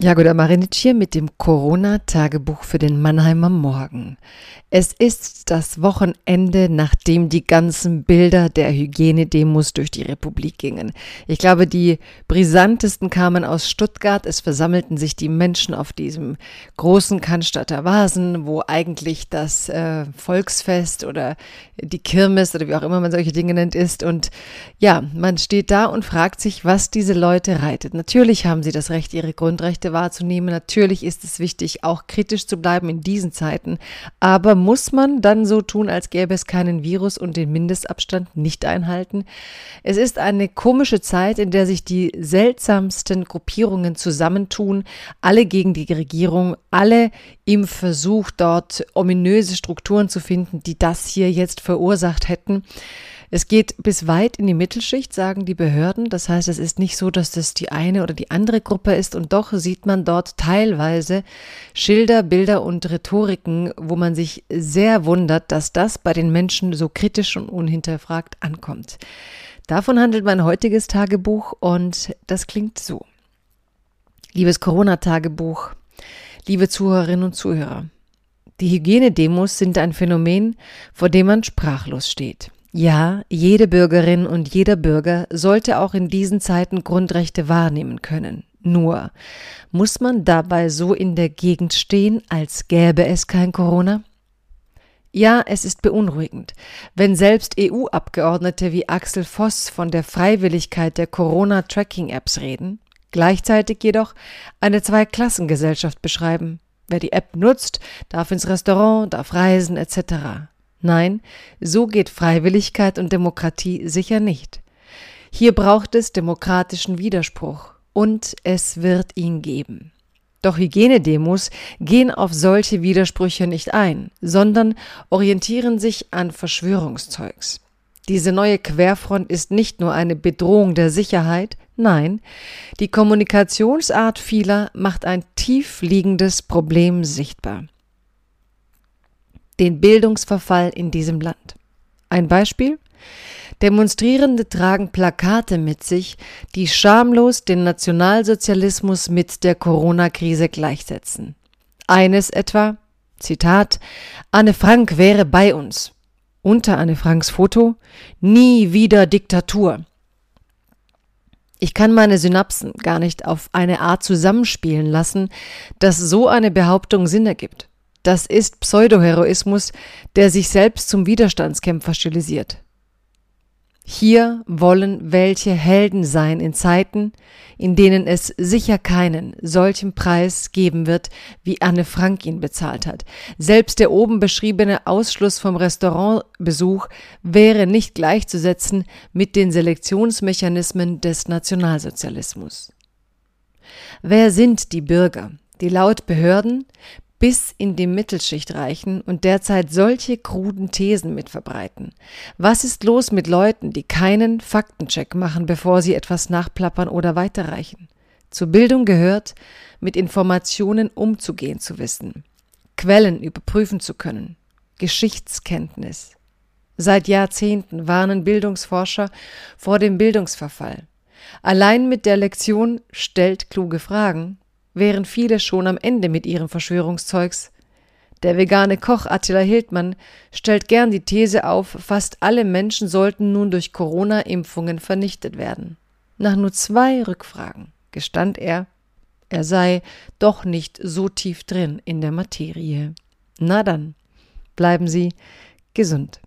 Jagoda Marinic hier mit dem Corona-Tagebuch für den Mannheimer Morgen. Es ist das Wochenende, nachdem die ganzen Bilder der Hygienedemos durch die Republik gingen. Ich glaube, die brisantesten kamen aus Stuttgart. Es versammelten sich die Menschen auf diesem großen Cannstatter Vasen, wo eigentlich das äh, Volksfest oder die Kirmes oder wie auch immer man solche Dinge nennt ist. Und ja, man steht da und fragt sich, was diese Leute reitet. Natürlich haben sie das Recht, ihre Grundrechte wahrzunehmen. Natürlich ist es wichtig, auch kritisch zu bleiben in diesen Zeiten. Aber muss man dann so tun, als gäbe es keinen Virus und den Mindestabstand nicht einhalten? Es ist eine komische Zeit, in der sich die seltsamsten Gruppierungen zusammentun, alle gegen die Regierung, alle im Versuch, dort ominöse Strukturen zu finden, die das hier jetzt verursacht hätten. Es geht bis weit in die Mittelschicht, sagen die Behörden. Das heißt, es ist nicht so, dass das die eine oder die andere Gruppe ist. Und doch sieht man dort teilweise Schilder, Bilder und Rhetoriken, wo man sich sehr wundert, dass das bei den Menschen so kritisch und unhinterfragt ankommt. Davon handelt mein heutiges Tagebuch und das klingt so. Liebes Corona-Tagebuch, liebe Zuhörerinnen und Zuhörer, die Hygienedemos sind ein Phänomen, vor dem man sprachlos steht. Ja, jede Bürgerin und jeder Bürger sollte auch in diesen Zeiten Grundrechte wahrnehmen können. Nur, muss man dabei so in der Gegend stehen, als gäbe es kein Corona? Ja, es ist beunruhigend, wenn selbst EU-Abgeordnete wie Axel Voss von der Freiwilligkeit der Corona-Tracking-Apps reden, gleichzeitig jedoch eine Zweiklassengesellschaft beschreiben. Wer die App nutzt, darf ins Restaurant, darf reisen etc. Nein, so geht Freiwilligkeit und Demokratie sicher nicht. Hier braucht es demokratischen Widerspruch und es wird ihn geben. Doch Hygienedemos gehen auf solche Widersprüche nicht ein, sondern orientieren sich an Verschwörungszeugs. Diese neue Querfront ist nicht nur eine Bedrohung der Sicherheit, nein, die Kommunikationsart vieler macht ein tief liegendes Problem sichtbar den Bildungsverfall in diesem Land. Ein Beispiel? Demonstrierende tragen Plakate mit sich, die schamlos den Nationalsozialismus mit der Corona-Krise gleichsetzen. Eines etwa, Zitat, Anne Frank wäre bei uns. Unter Anne Franks Foto, nie wieder Diktatur. Ich kann meine Synapsen gar nicht auf eine Art zusammenspielen lassen, dass so eine Behauptung Sinn ergibt. Das ist Pseudoheroismus, der sich selbst zum Widerstandskämpfer stilisiert. Hier wollen welche Helden sein in Zeiten, in denen es sicher keinen solchen Preis geben wird, wie Anne Frank ihn bezahlt hat. Selbst der oben beschriebene Ausschluss vom Restaurantbesuch wäre nicht gleichzusetzen mit den Selektionsmechanismen des Nationalsozialismus. Wer sind die Bürger, die laut Behörden bis in die Mittelschicht reichen und derzeit solche kruden Thesen mit verbreiten. Was ist los mit Leuten, die keinen Faktencheck machen, bevor sie etwas nachplappern oder weiterreichen? Zur Bildung gehört, mit Informationen umzugehen zu wissen, Quellen überprüfen zu können, Geschichtskenntnis. Seit Jahrzehnten warnen Bildungsforscher vor dem Bildungsverfall. Allein mit der Lektion stellt kluge Fragen wären viele schon am Ende mit ihrem Verschwörungszeugs. Der vegane Koch Attila Hildmann stellt gern die These auf, fast alle Menschen sollten nun durch Corona-Impfungen vernichtet werden. Nach nur zwei Rückfragen gestand er, er sei doch nicht so tief drin in der Materie. Na dann, bleiben Sie gesund.